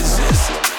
resist.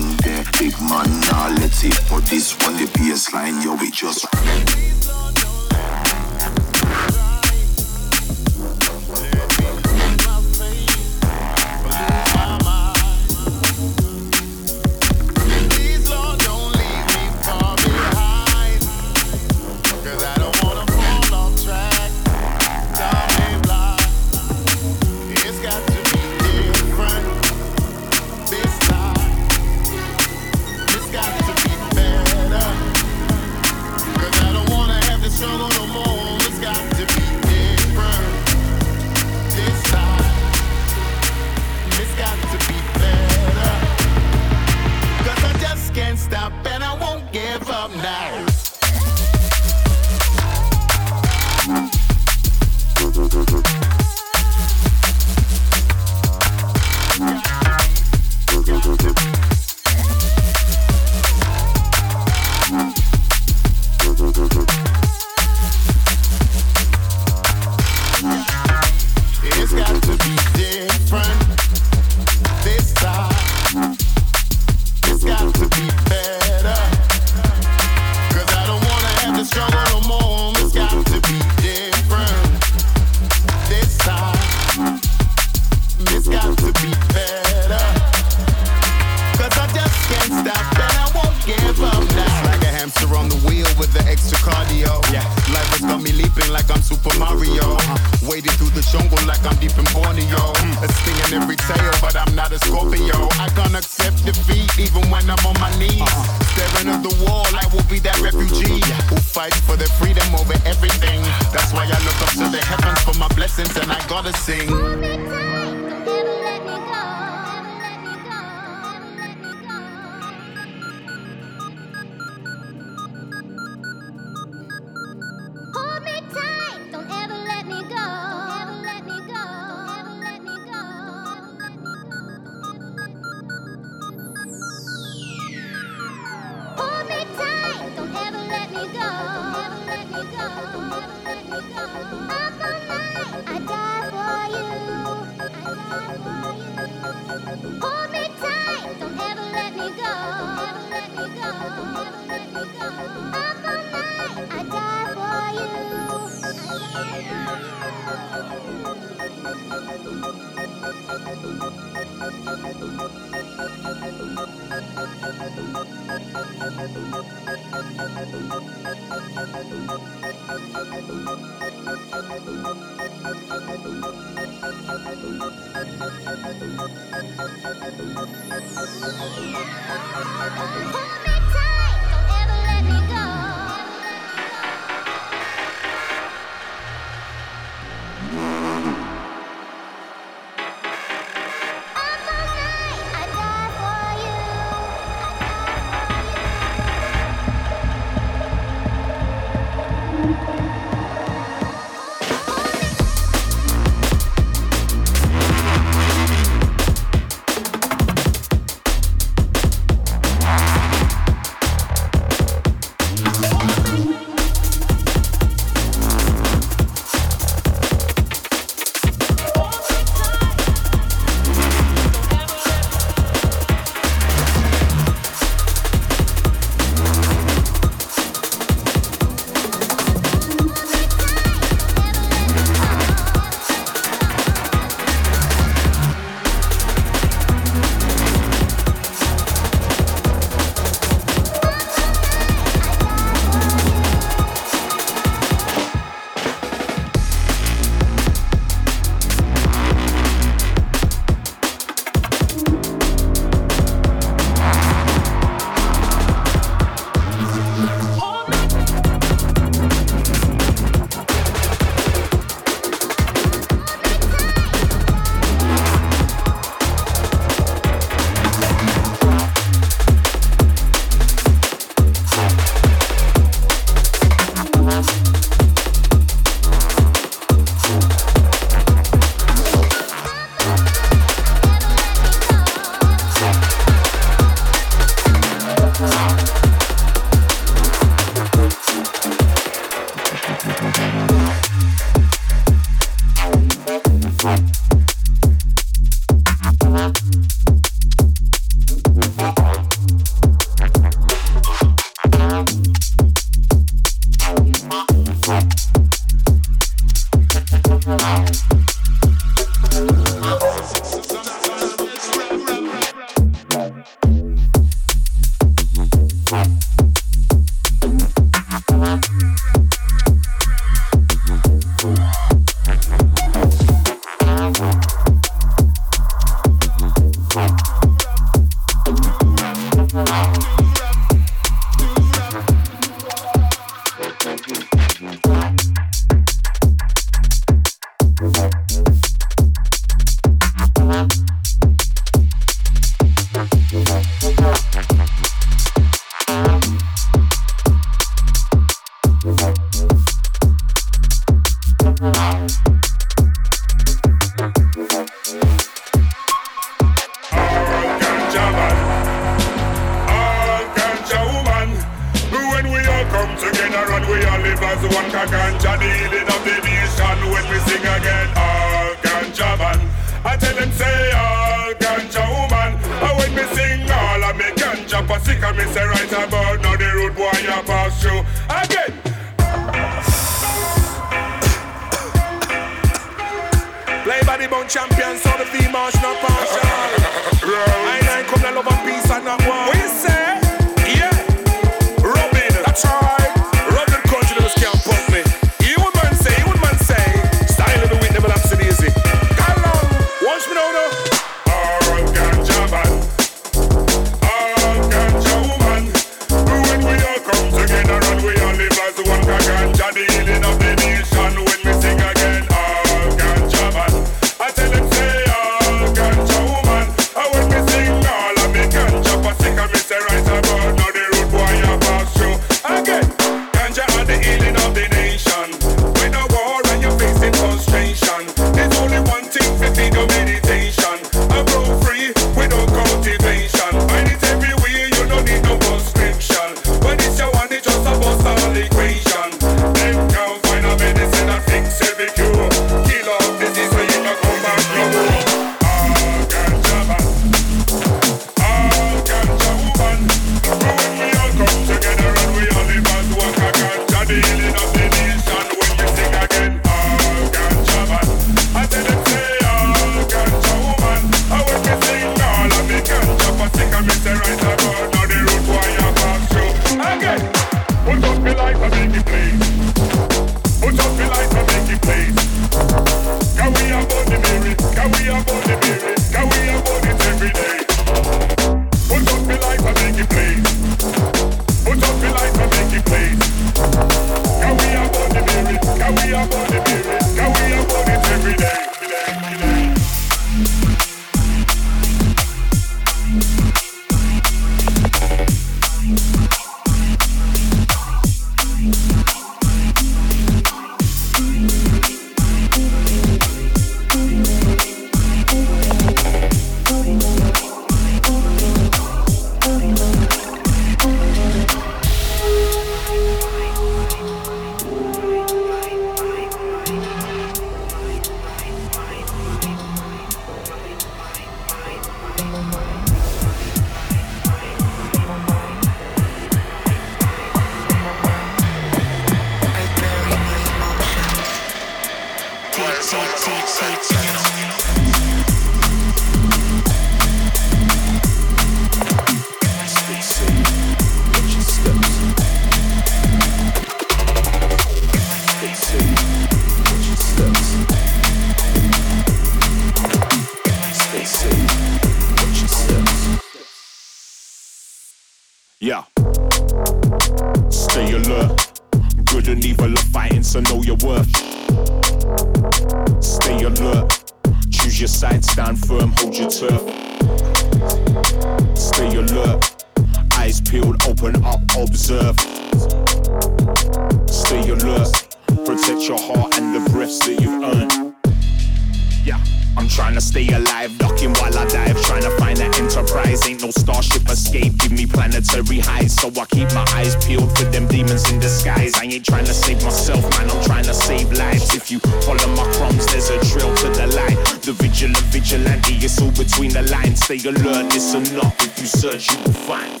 To save myself, man. I'm trying to save lives. If you follow my crumbs, there's a trail to the light. The vigilant vigilante is all between the lines. Stay alert, listen up. If you search, you will find.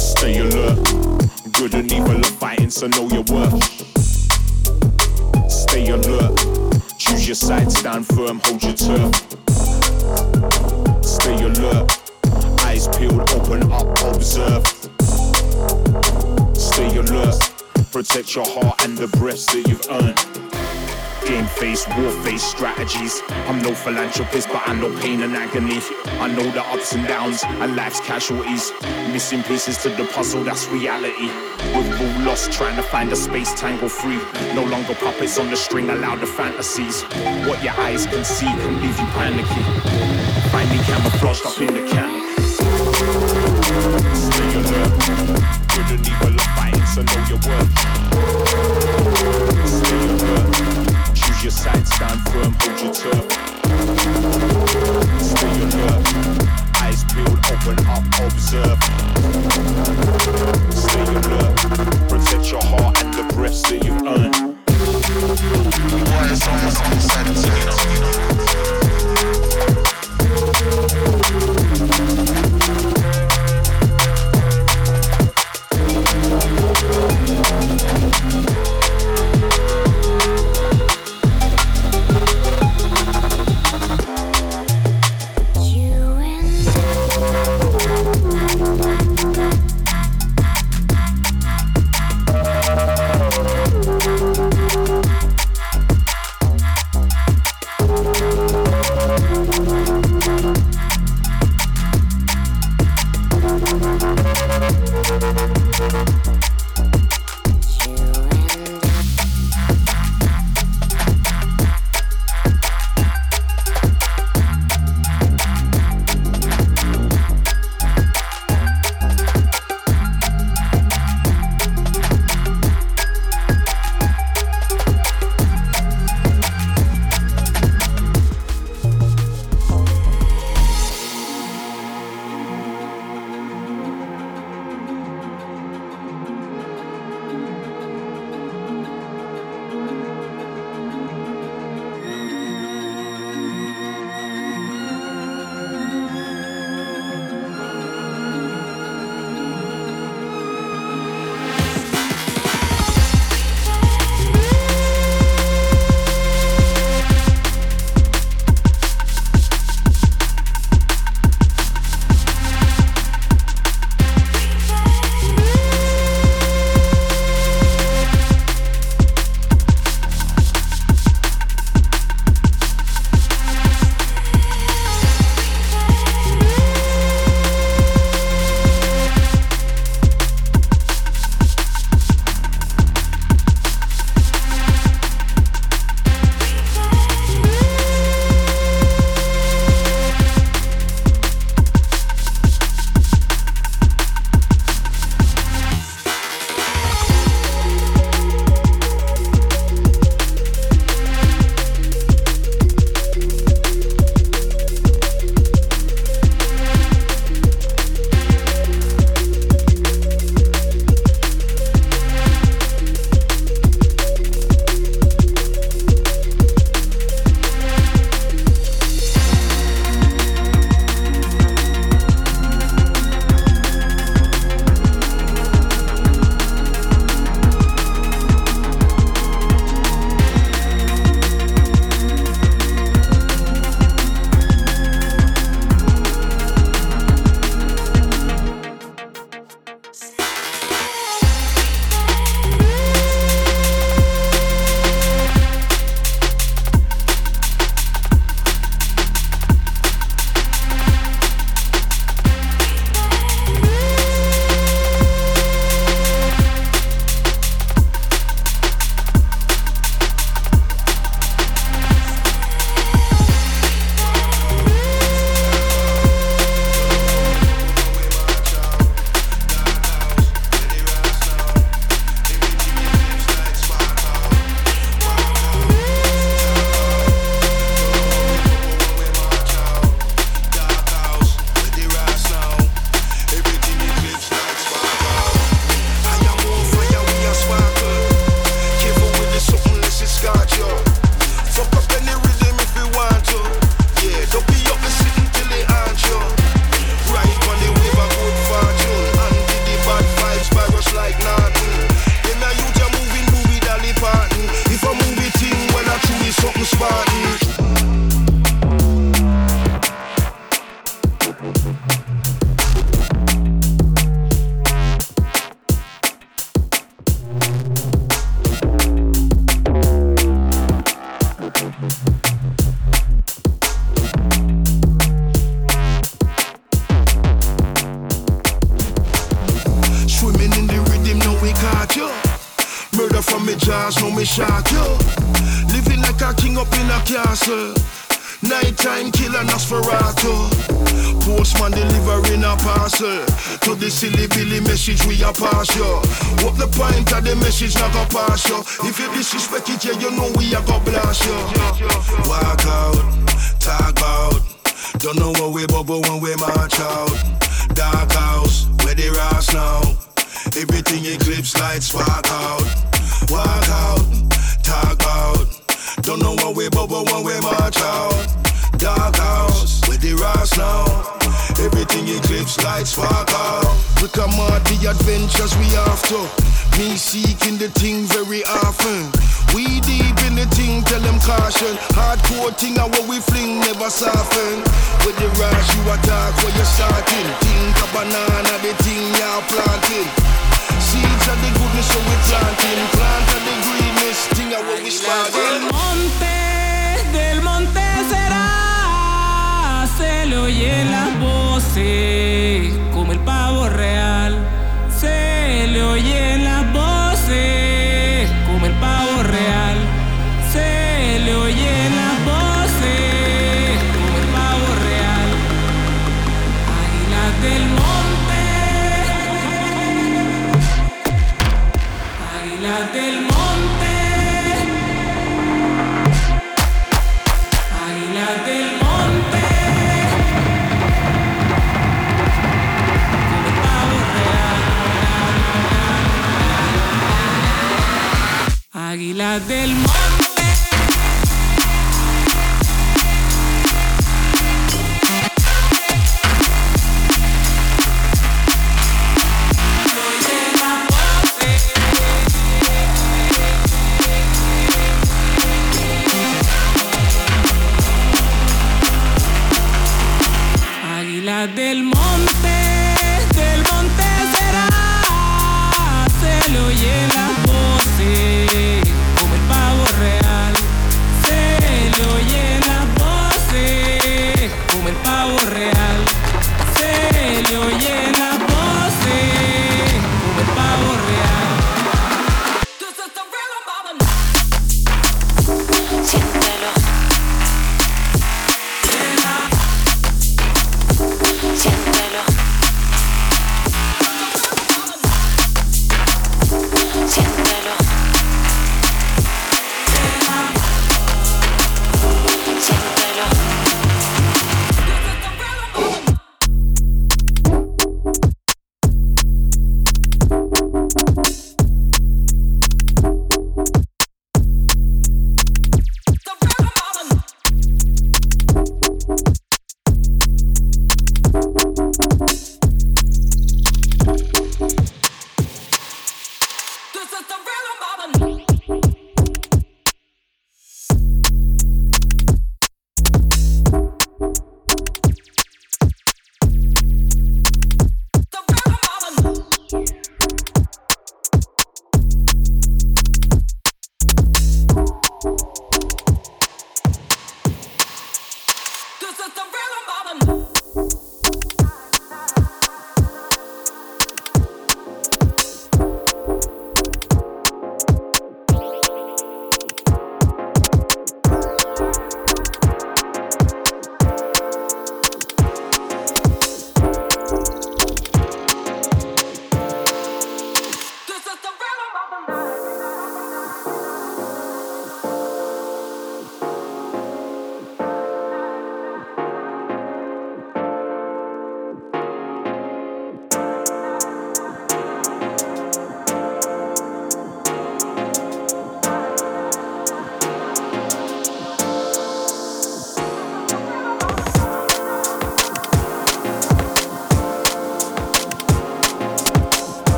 Stay alert. Good and evil are fighting, so know your worth. Stay alert. Choose your side, stand firm, hold your turf. Stay alert. Eyes peeled, open up, observe. Stay alert. Protect your heart and the breaths that you've earned. Game face, war face strategies. I'm no philanthropist, but I know pain and agony. I know the ups and downs and life's casualties. Missing pieces to the puzzle, that's reality. We're all lost, trying to find a space tangle free. No longer puppets on the string, allow the fantasies. What your eyes can see can leave you panicky. Me camouflaged up in the canopy. Are fighting, so know your worth. Stay alert. Choose your side, stand firm, hold your turf. Stay alert. Eyes peeled, open up, observe. Stay alert. Protect your heart and the that. You tell them caution. Hardcore thing and what we fling never soften. With the rush you attack where you starting. Think a banana, the thing you're planting. Seeds of the goodness so we planting. Plant of the greenness, thing and what we starting. monte, del monte será, se lo oyen las voces, como el pavo real. Se le oyen las voces. águila del mar.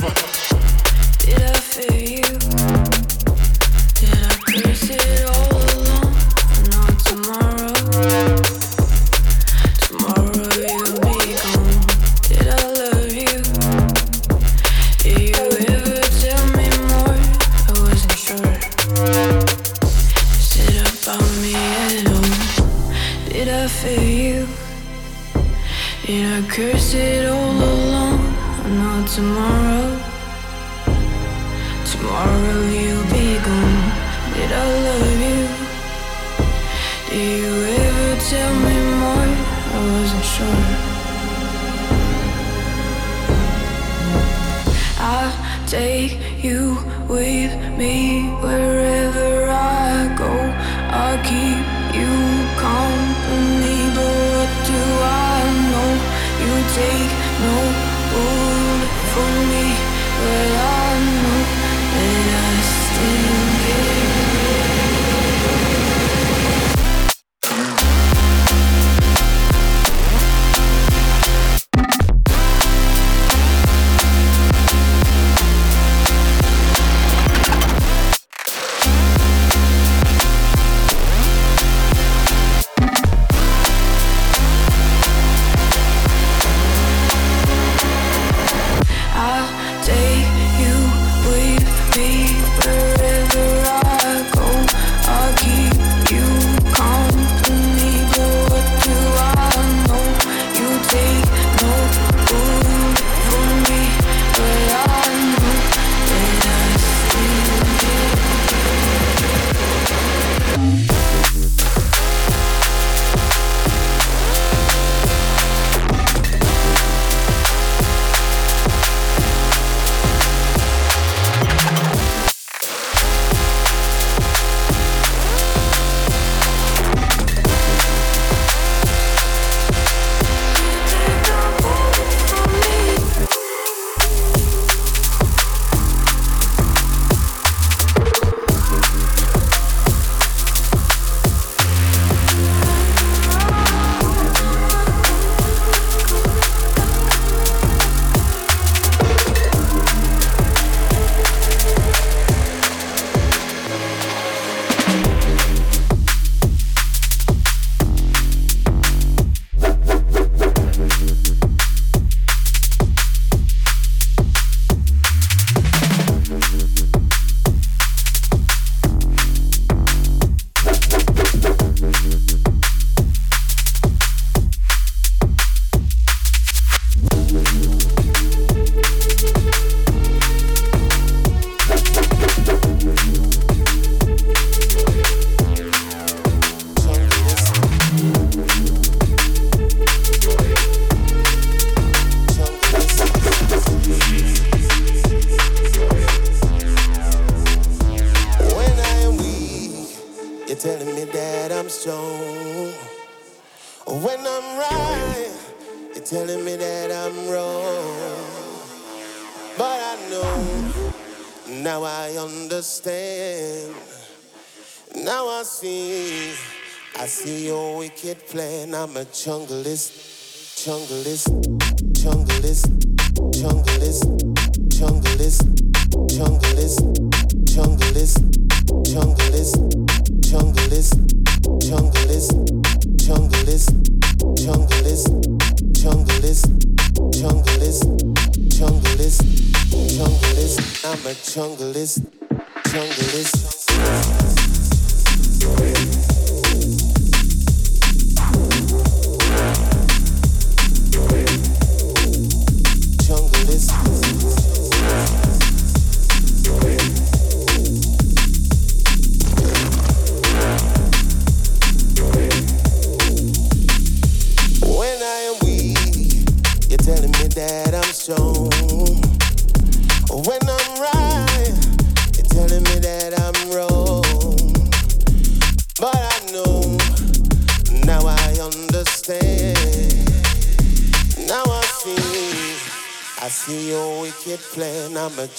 Never. jungle is.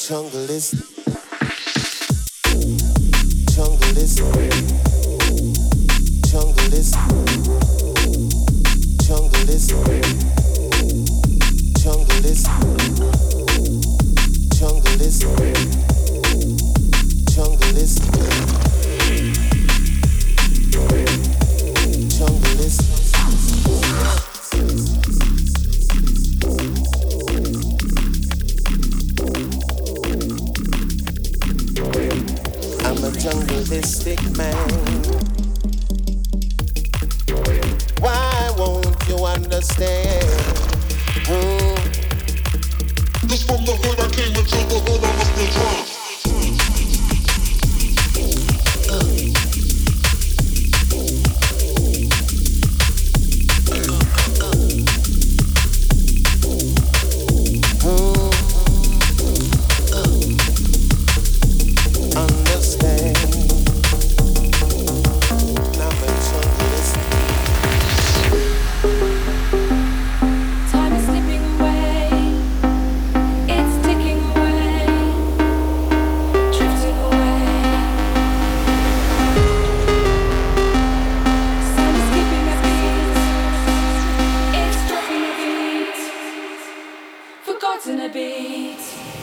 Plan. I'm gonna beat.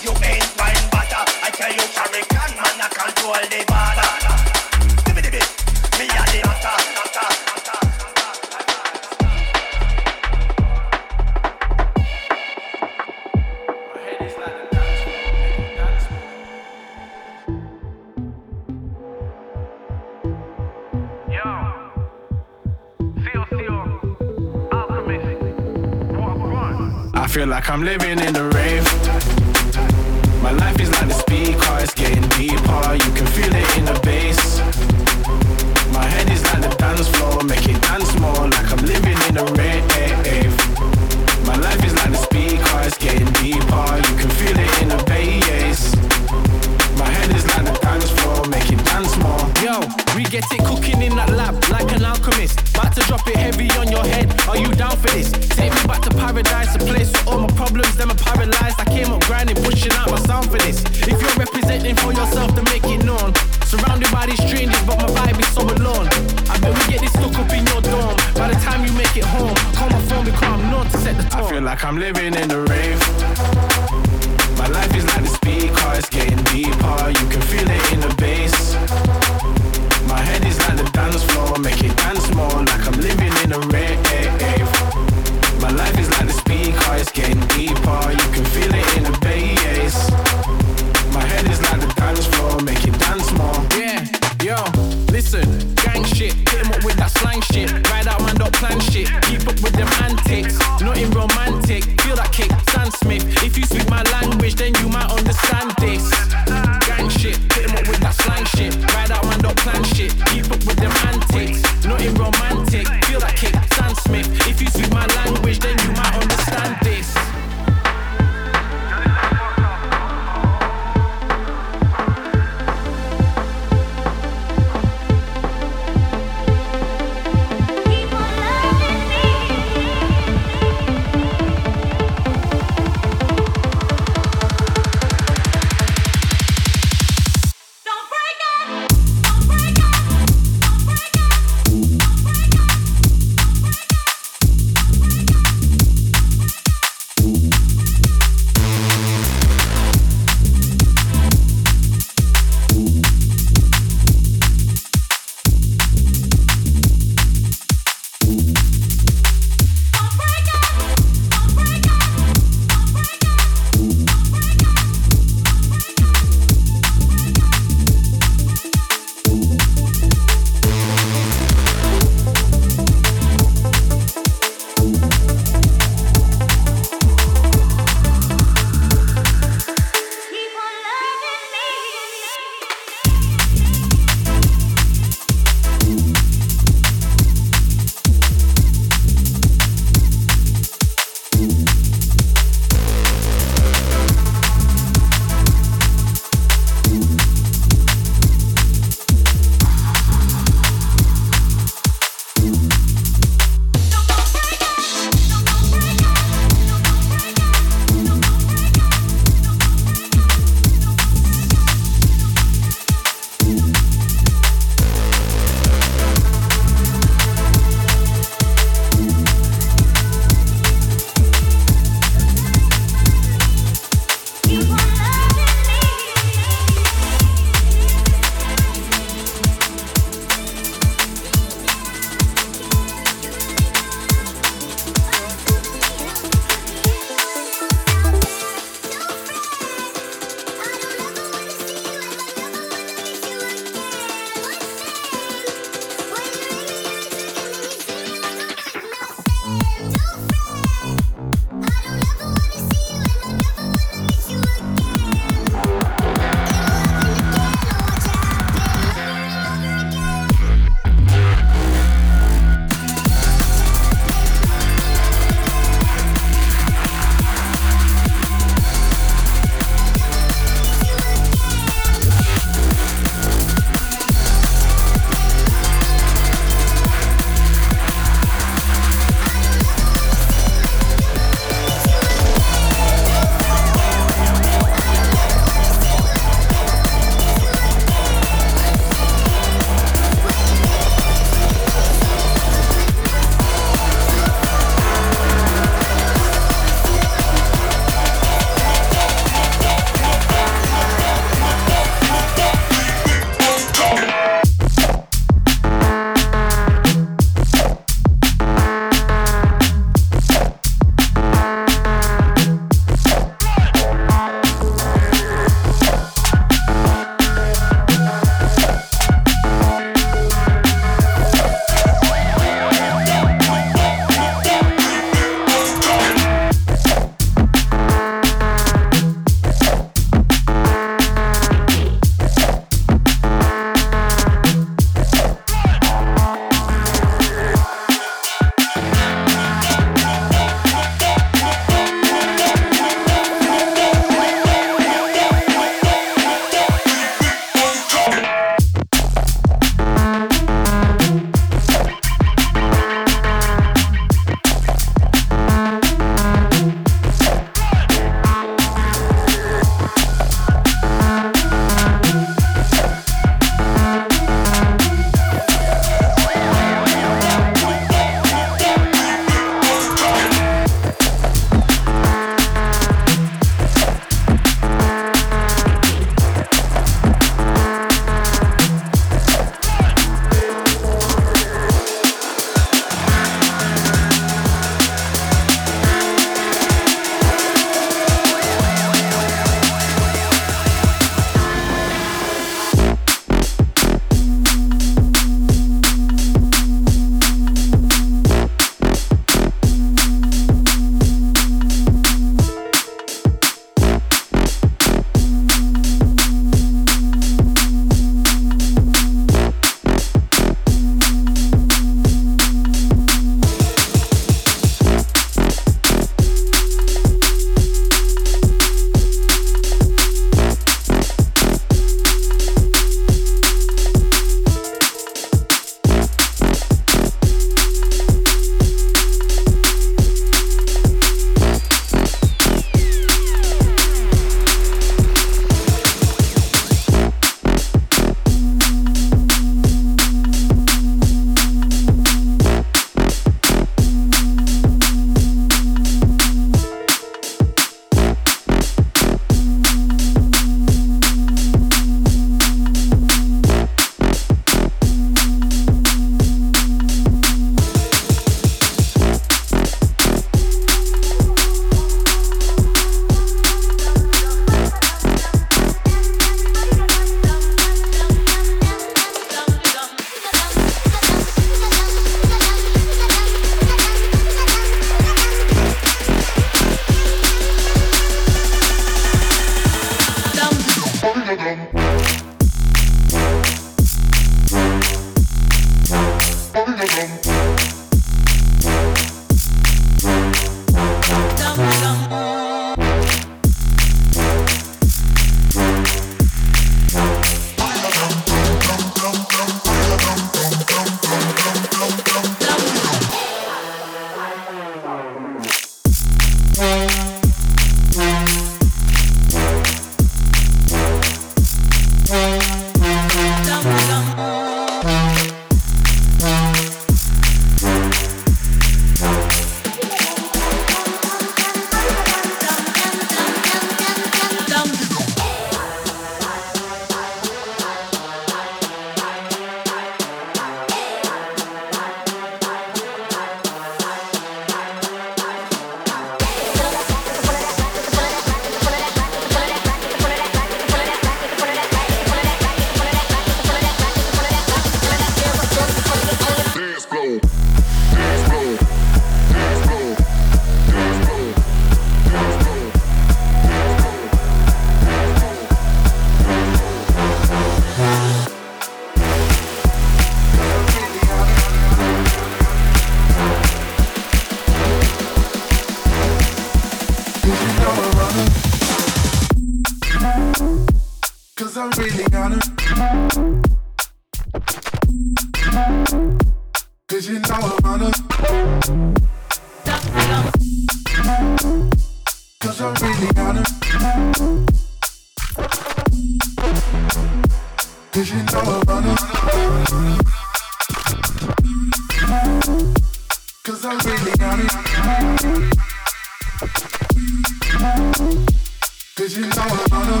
decisions I was on them.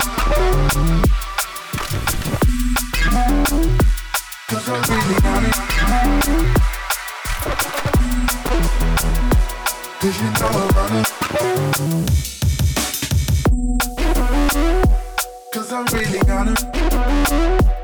Cause I really got it Decisions I was on them. Cause I really got it.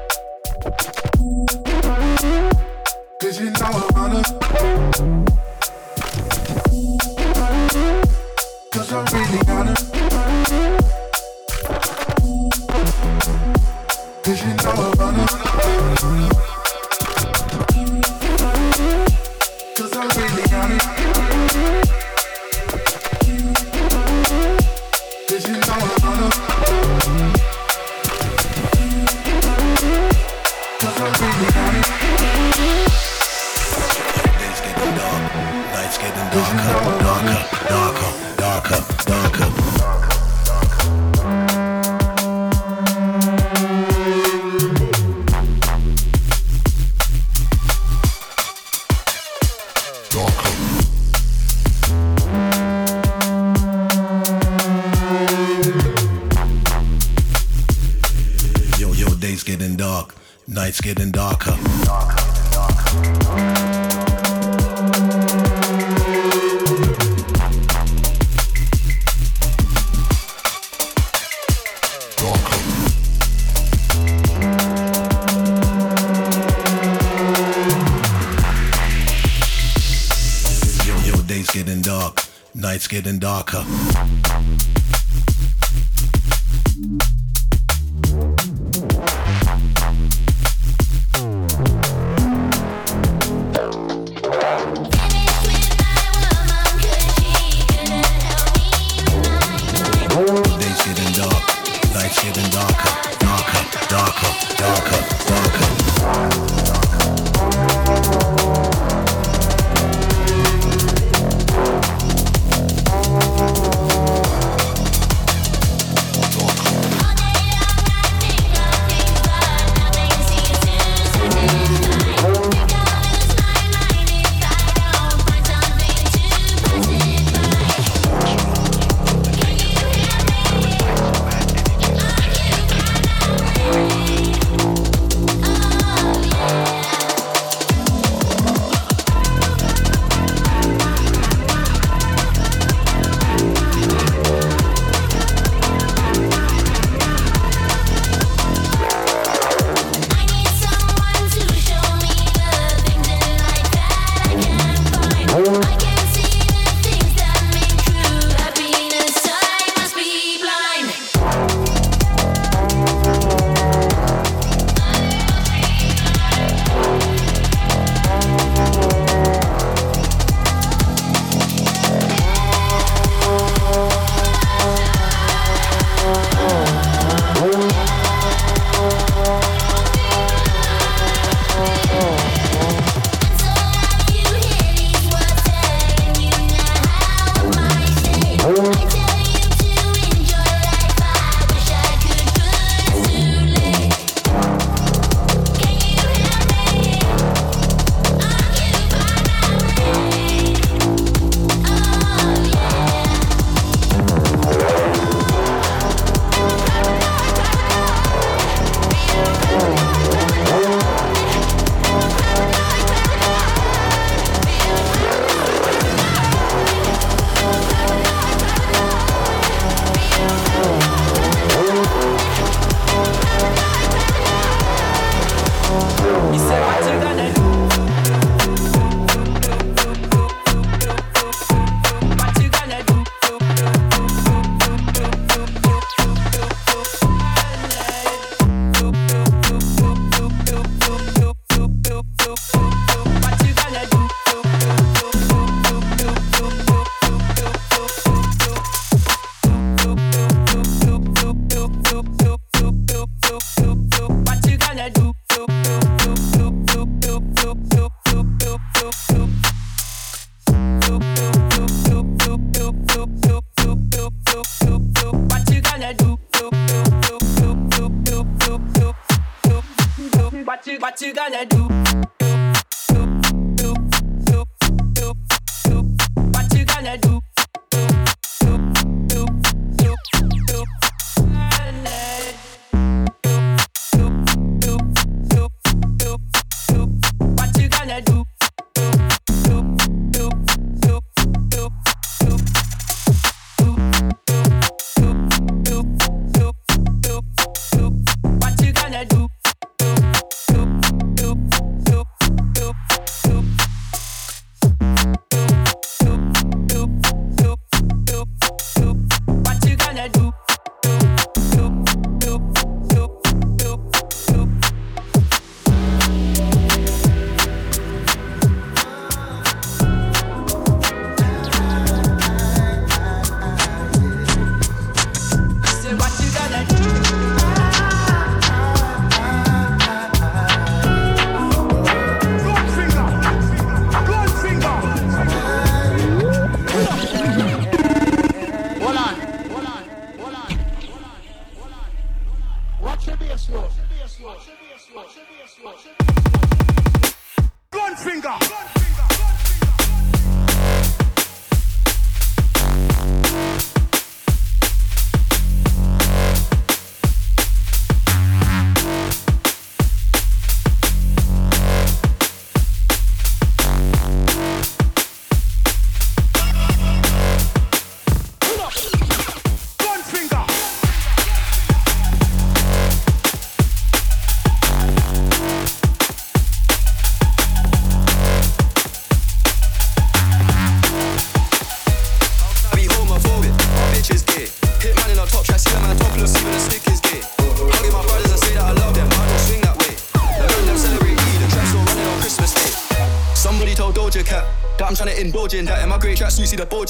get in dark.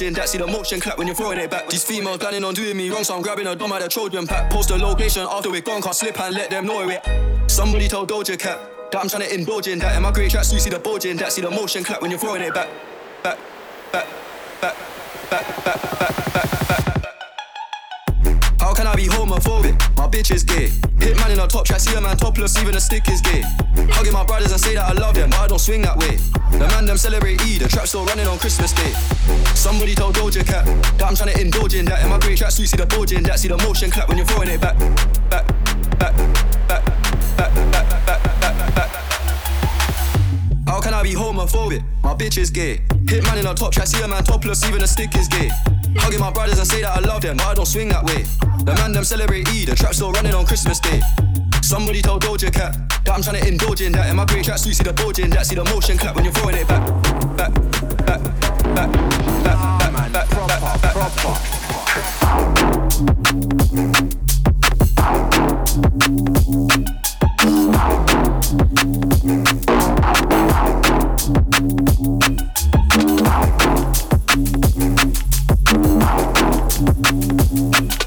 in that. See the motion clap when you're throwing it back. These females planning on doing me wrong, so I'm grabbing a dom at a Trojan pack. Post the location after we're gone, can't slip and let them know it. Somebody told Doja Cat that I'm trying to indulge in that. In my great tracks, you see the bulge in that. See the motion clap when you're throwing it back. Back, back, back, back, back, back, back, back. How can I be homophobic? My bitch is gay. Hit man in a top track, see a man topless, even a stick is gay. Hugging my brothers and say that I love them, but I don't swing that way. The man them celebrate Eid, the trap still running on Christmas Day. Somebody told Doja Cat that I'm trying to indulge in that. In my great tracks, you see the bulging that, see the motion clap when you're throwing it back, back, back, back, back, back, back, back, back. How can I be homophobic? My bitch is gay. Hit man in a top track, see a man topless, even a stick is gay. Hugging my brothers and say that I love them, but I don't swing that way. The man them celebrate Eid, the trap still running on Christmas Day. Somebody told Doja Cat that I'm trying to indulge in that. In my tracks, you see the bulging that, see the motion clap when you're throwing it back, back, back, back, back, back, back, back, back, back, back. Run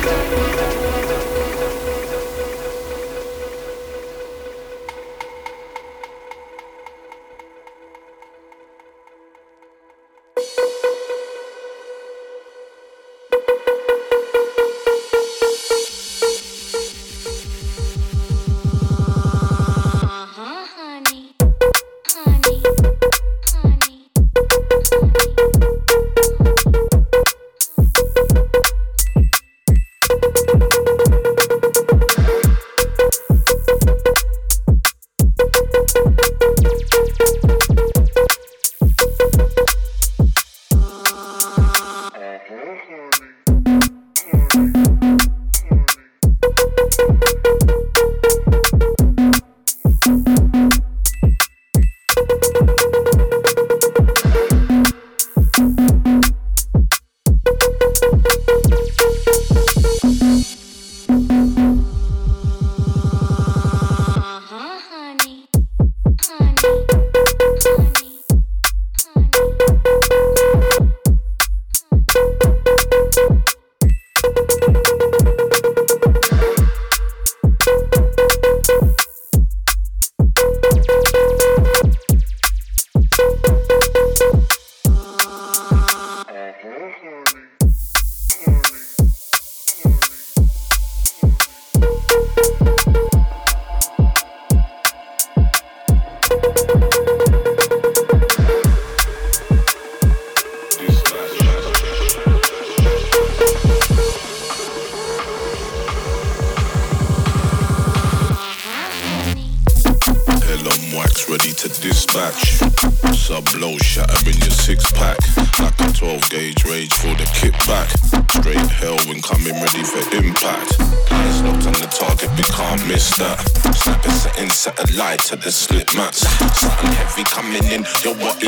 Killers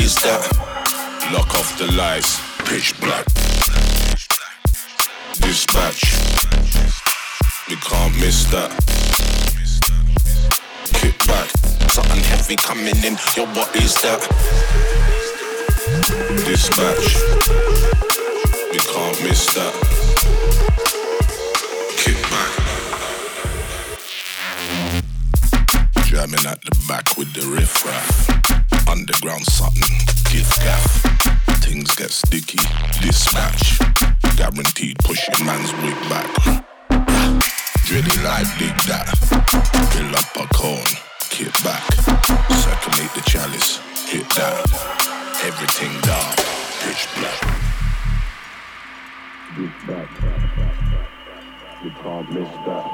is that? Lock off the lights, pitch black. Dispatch. We can't miss that. Kick back. Something heavy coming in. Yo, what is that? Dispatch. We can't miss that. Kick back. Jamming at the back with the riff raff. Underground something. Gift gaff. Things get sticky. Dispatch. Guaranteed pushing man's wig back. Dready life, dig that. Fill up a cone, kick back. Circulate the chalice, hit that. Everything dark, pitch black. Dispatch. We can't miss that.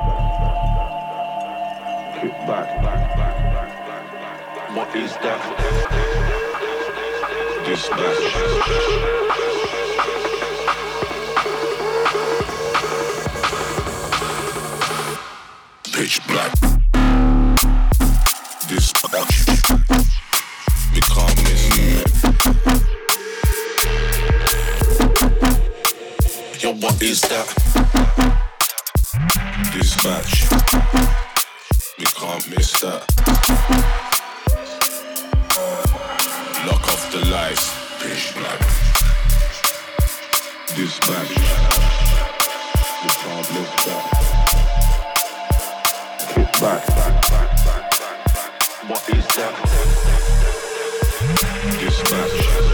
Kick back. What is that? Dispatch. Pitch black. Dispatch. We can't miss it. Yo, what is that? Dispatch. We can't miss that. The lights. Pitch black. Dispatch. We can't miss that. Kick back. What is that? Dispatch.